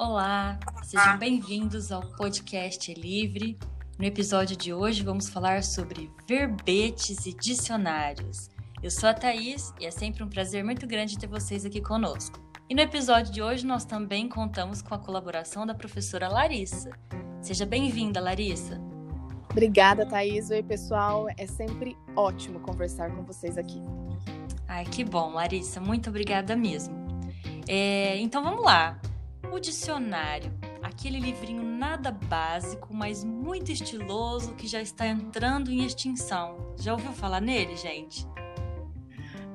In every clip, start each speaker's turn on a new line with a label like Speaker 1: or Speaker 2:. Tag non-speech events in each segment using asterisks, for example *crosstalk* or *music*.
Speaker 1: Olá, sejam bem-vindos ao podcast Livre. No episódio de hoje vamos falar sobre verbetes e dicionários. Eu sou a Thaís e é sempre um prazer muito grande ter vocês aqui conosco. E no episódio de hoje nós também contamos com a colaboração da professora Larissa. Seja bem-vinda, Larissa.
Speaker 2: Obrigada, Thaís. Oi, pessoal. É sempre ótimo conversar com vocês aqui.
Speaker 1: Ai, que bom, Larissa. Muito obrigada mesmo. É, então vamos lá. O dicionário, aquele livrinho nada básico, mas muito estiloso que já está entrando em extinção. Já ouviu falar nele, gente?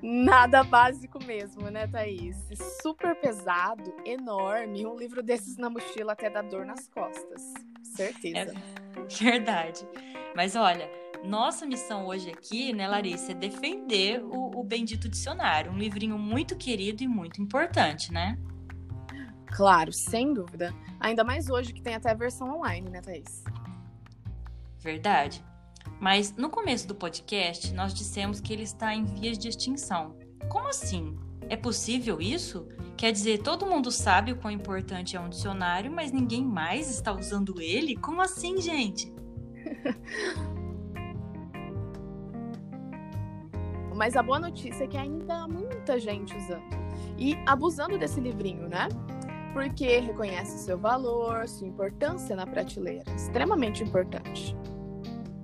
Speaker 2: Nada básico mesmo, né, Thaís? Super pesado, enorme. Um livro desses na mochila até dá dor nas costas. Certeza.
Speaker 1: É *laughs* verdade. Mas olha, nossa missão hoje aqui, né, Larissa, é defender o, o Bendito Dicionário, um livrinho muito querido e muito importante, né?
Speaker 2: Claro, sem dúvida. Ainda mais hoje que tem até a versão online, né, Thaís?
Speaker 1: Verdade. Mas no começo do podcast, nós dissemos que ele está em vias de extinção. Como assim? É possível isso? Quer dizer, todo mundo sabe o quão importante é um dicionário, mas ninguém mais está usando ele? Como assim, gente? *laughs*
Speaker 2: Mas a boa notícia é que ainda há muita gente usando e abusando desse livrinho, né? Porque reconhece seu valor, sua importância na prateleira. Extremamente importante.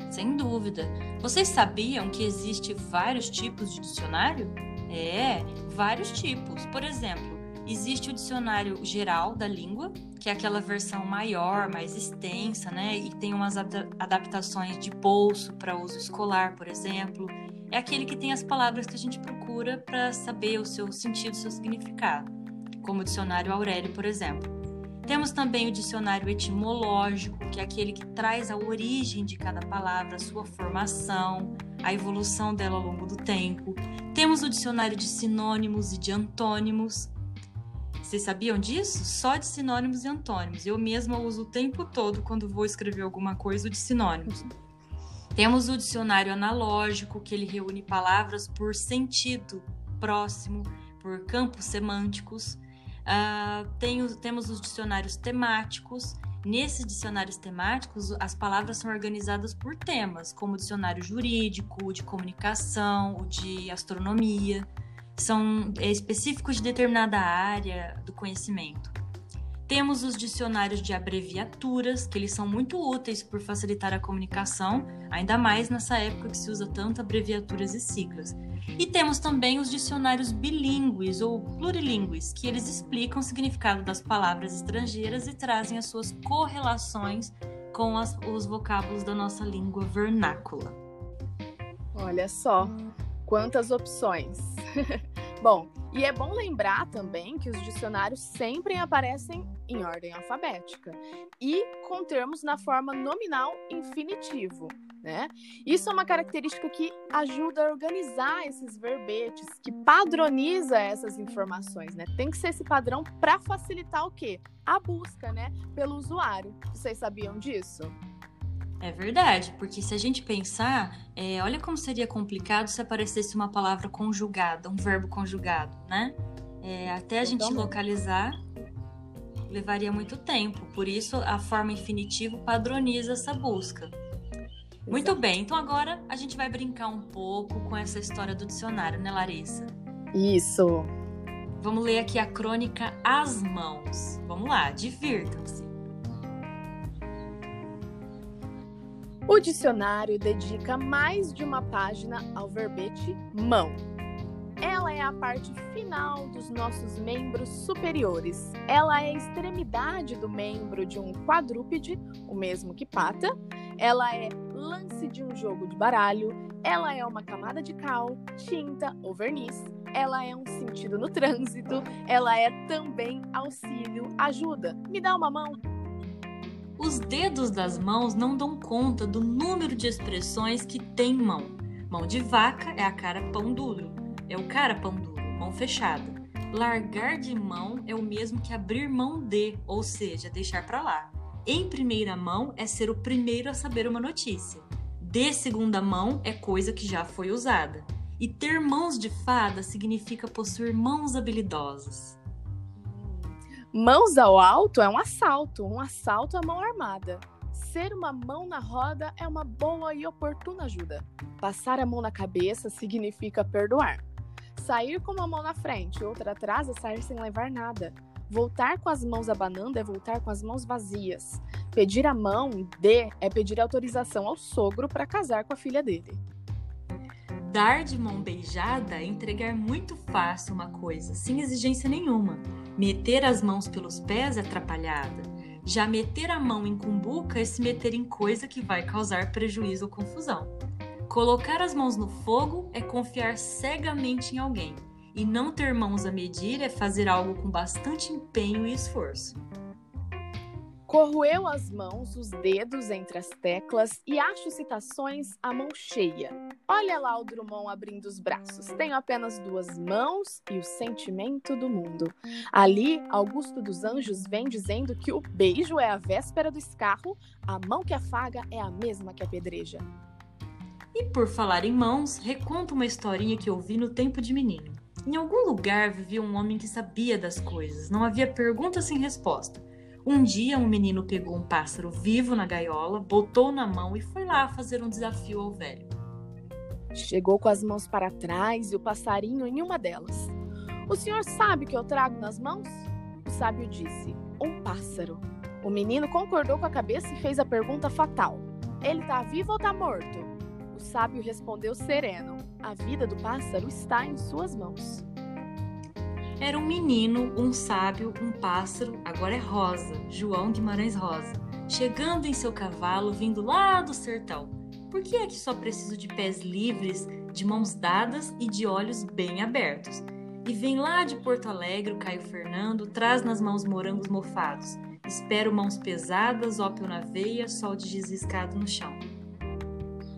Speaker 1: Sem dúvida. Vocês sabiam que existe vários tipos de dicionário? É, vários tipos. Por exemplo, existe o dicionário geral da língua, que é aquela versão maior, mais extensa, né? E tem umas adaptações de bolso para uso escolar, por exemplo é aquele que tem as palavras que a gente procura para saber o seu sentido, o seu significado, como o dicionário Aurélio, por exemplo. Temos também o dicionário etimológico, que é aquele que traz a origem de cada palavra, a sua formação, a evolução dela ao longo do tempo. Temos o dicionário de sinônimos e de antônimos. Vocês sabiam disso? Só de sinônimos e antônimos. Eu mesma uso o tempo todo quando vou escrever alguma coisa de sinônimos. Temos o dicionário analógico, que ele reúne palavras por sentido próximo, por campos semânticos. Uh, tem, temos os dicionários temáticos. Nesses dicionários temáticos, as palavras são organizadas por temas, como o dicionário jurídico, o de comunicação, o de astronomia. São é, específicos de determinada área do conhecimento. Temos os dicionários de abreviaturas, que eles são muito úteis por facilitar a comunicação, ainda mais nessa época que se usa tanto abreviaturas e siglas. E temos também os dicionários bilíngues ou plurilíngues, que eles explicam o significado das palavras estrangeiras e trazem as suas correlações com as, os vocábulos da nossa língua vernácula.
Speaker 2: Olha só, quantas opções! *laughs* Bom, e é bom lembrar também que os dicionários sempre aparecem em ordem alfabética e com termos na forma nominal infinitivo. Né? Isso é uma característica que ajuda a organizar esses verbetes, que padroniza essas informações, né? Tem que ser esse padrão para facilitar o quê? A busca, né, pelo usuário. Vocês sabiam disso?
Speaker 1: É verdade, porque se a gente pensar, é, olha como seria complicado se aparecesse uma palavra conjugada, um verbo conjugado, né? É, até a gente localizar levaria muito tempo. Por isso, a forma infinitivo padroniza essa busca. Exato. Muito bem, então agora a gente vai brincar um pouco com essa história do dicionário, né, Larissa?
Speaker 2: Isso.
Speaker 1: Vamos ler aqui a crônica As Mãos. Vamos lá, divirtam-se.
Speaker 2: O dicionário dedica mais de uma página ao verbete mão. Ela é a parte final dos nossos membros superiores. Ela é a extremidade do membro de um quadrúpede, o mesmo que pata. Ela é lance de um jogo de baralho. Ela é uma camada de cal, tinta ou verniz. Ela é um sentido no trânsito. Ela é também auxílio, ajuda. Me dá uma mão.
Speaker 1: Os dedos das mãos não dão conta do número de expressões que tem mão. Mão de vaca é a cara pão duro, é o cara pão duro, mão fechada. Largar de mão é o mesmo que abrir mão de, ou seja, deixar para lá. Em primeira mão é ser o primeiro a saber uma notícia. De segunda mão é coisa que já foi usada. E ter mãos de fada significa possuir mãos habilidosas.
Speaker 2: Mãos ao alto é um assalto, um assalto à mão armada. Ser uma mão na roda é uma boa e oportuna ajuda. Passar a mão na cabeça significa perdoar. Sair com uma mão na frente outra atrás é sair sem levar nada. Voltar com as mãos abanando é voltar com as mãos vazias. Pedir a mão de é pedir autorização ao sogro para casar com a filha dele.
Speaker 1: Dar de mão beijada é entregar muito fácil uma coisa, sem exigência nenhuma. Meter as mãos pelos pés é atrapalhada. Já meter a mão em cumbuca é se meter em coisa que vai causar prejuízo ou confusão. Colocar as mãos no fogo é confiar cegamente em alguém. E não ter mãos a medir é fazer algo com bastante empenho e esforço.
Speaker 2: Corroeu as mãos, os dedos entre as teclas e acho citações à mão cheia. Olha lá o Drummond abrindo os braços. Tenho apenas duas mãos e o sentimento do mundo. Ali, Augusto dos Anjos vem dizendo que o beijo é a véspera do escarro, a mão que afaga é a mesma que apedreja.
Speaker 1: E por falar em mãos, reconto uma historinha que ouvi no tempo de menino. Em algum lugar vivia um homem que sabia das coisas, não havia pergunta sem resposta. Um dia, um menino pegou um pássaro vivo na gaiola, botou na mão e foi lá fazer um desafio ao velho.
Speaker 2: Chegou com as mãos para trás e o passarinho em uma delas. O senhor sabe o que eu trago nas mãos? O sábio disse: Um pássaro. O menino concordou com a cabeça e fez a pergunta fatal: Ele está vivo ou está morto? O sábio respondeu sereno: A vida do pássaro está em suas mãos.
Speaker 1: Era um menino, um sábio, um pássaro, agora é Rosa, João Guimarães Rosa, chegando em seu cavalo vindo lá do sertão. Por que é que só preciso de pés livres, de mãos dadas e de olhos bem abertos? E vem lá de Porto Alegre o Caio Fernando, traz nas mãos morangos mofados. Espero mãos pesadas, ópio na veia, sol de desriscado no chão.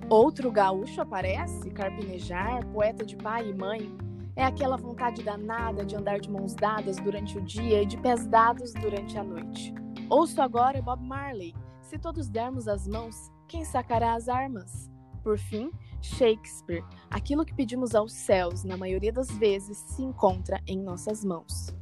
Speaker 2: Outro gaúcho aparece, carpinejar, poeta de pai e mãe, é aquela vontade danada de andar de mãos dadas durante o dia e de pés dados durante a noite. Ouço agora Bob Marley. Se todos dermos as mãos, quem sacará as armas? Por fim, Shakespeare. Aquilo que pedimos aos céus, na maioria das vezes, se encontra em nossas mãos.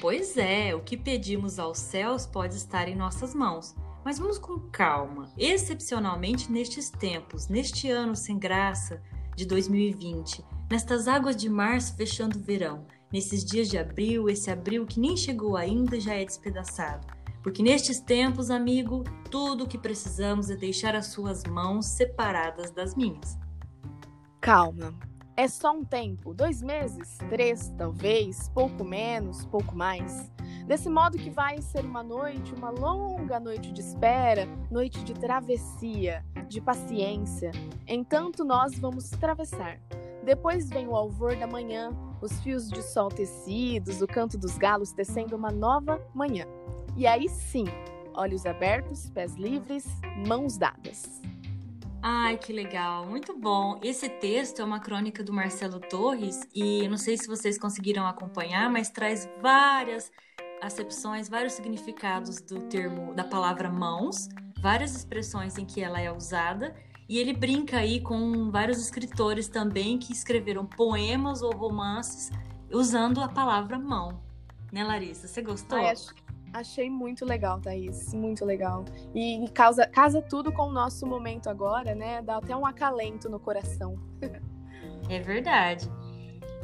Speaker 1: Pois é, o que pedimos aos céus pode estar em nossas mãos. Mas vamos com calma. Excepcionalmente nestes tempos, neste ano sem graça de 2020, Nestas águas de março fechando o verão, nesses dias de abril, esse abril que nem chegou ainda já é despedaçado. Porque nestes tempos, amigo, tudo o que precisamos é deixar as suas mãos separadas das minhas.
Speaker 2: Calma. É só um tempo, dois meses, três, talvez, pouco menos, pouco mais. Desse modo que vai ser uma noite, uma longa noite de espera, noite de travessia, de paciência. Entanto, nós vamos atravessar. Depois vem o alvor da manhã, os fios de sol tecidos, o canto dos galos tecendo uma nova manhã. E aí sim, olhos abertos, pés livres, mãos dadas.
Speaker 1: Ai, que legal, muito bom. Esse texto é uma crônica do Marcelo Torres e não sei se vocês conseguiram acompanhar, mas traz várias acepções, vários significados do termo da palavra mãos, várias expressões em que ela é usada e ele brinca aí com vários escritores também que escreveram poemas ou romances usando a palavra mão. Né, Larissa? Você gostou?
Speaker 2: Ai, achei muito legal, Thaís. Muito legal. E causa, casa tudo com o nosso momento agora, né? Dá até um acalento no coração. *laughs*
Speaker 1: é verdade.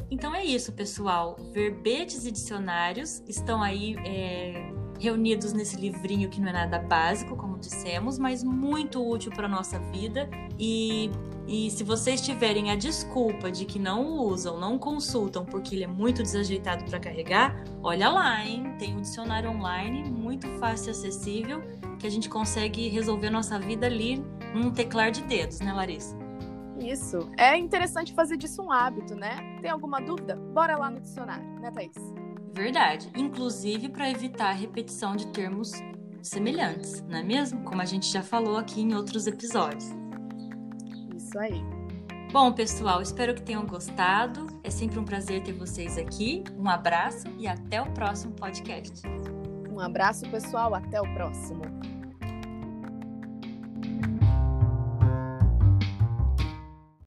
Speaker 1: Então é isso, pessoal. Verbetes e dicionários estão aí é, reunidos nesse livrinho que não é nada básico, como dissemos, mas muito útil para nossa vida. E, e se vocês tiverem a desculpa de que não usam, não consultam porque ele é muito desajeitado para carregar, olha lá, hein? Tem um dicionário online muito fácil e acessível que a gente consegue resolver nossa vida ali num teclar de dedos, né, Larissa?
Speaker 2: Isso. É interessante fazer disso um hábito, né? Tem alguma dúvida? Bora lá no dicionário, né, Thaís?
Speaker 1: Verdade. Inclusive para evitar a repetição de termos semelhantes, não é mesmo? Como a gente já falou aqui em outros episódios.
Speaker 2: Isso aí.
Speaker 1: Bom, pessoal, espero que tenham gostado. É sempre um prazer ter vocês aqui. Um abraço e até o próximo podcast.
Speaker 2: Um abraço, pessoal. Até o próximo.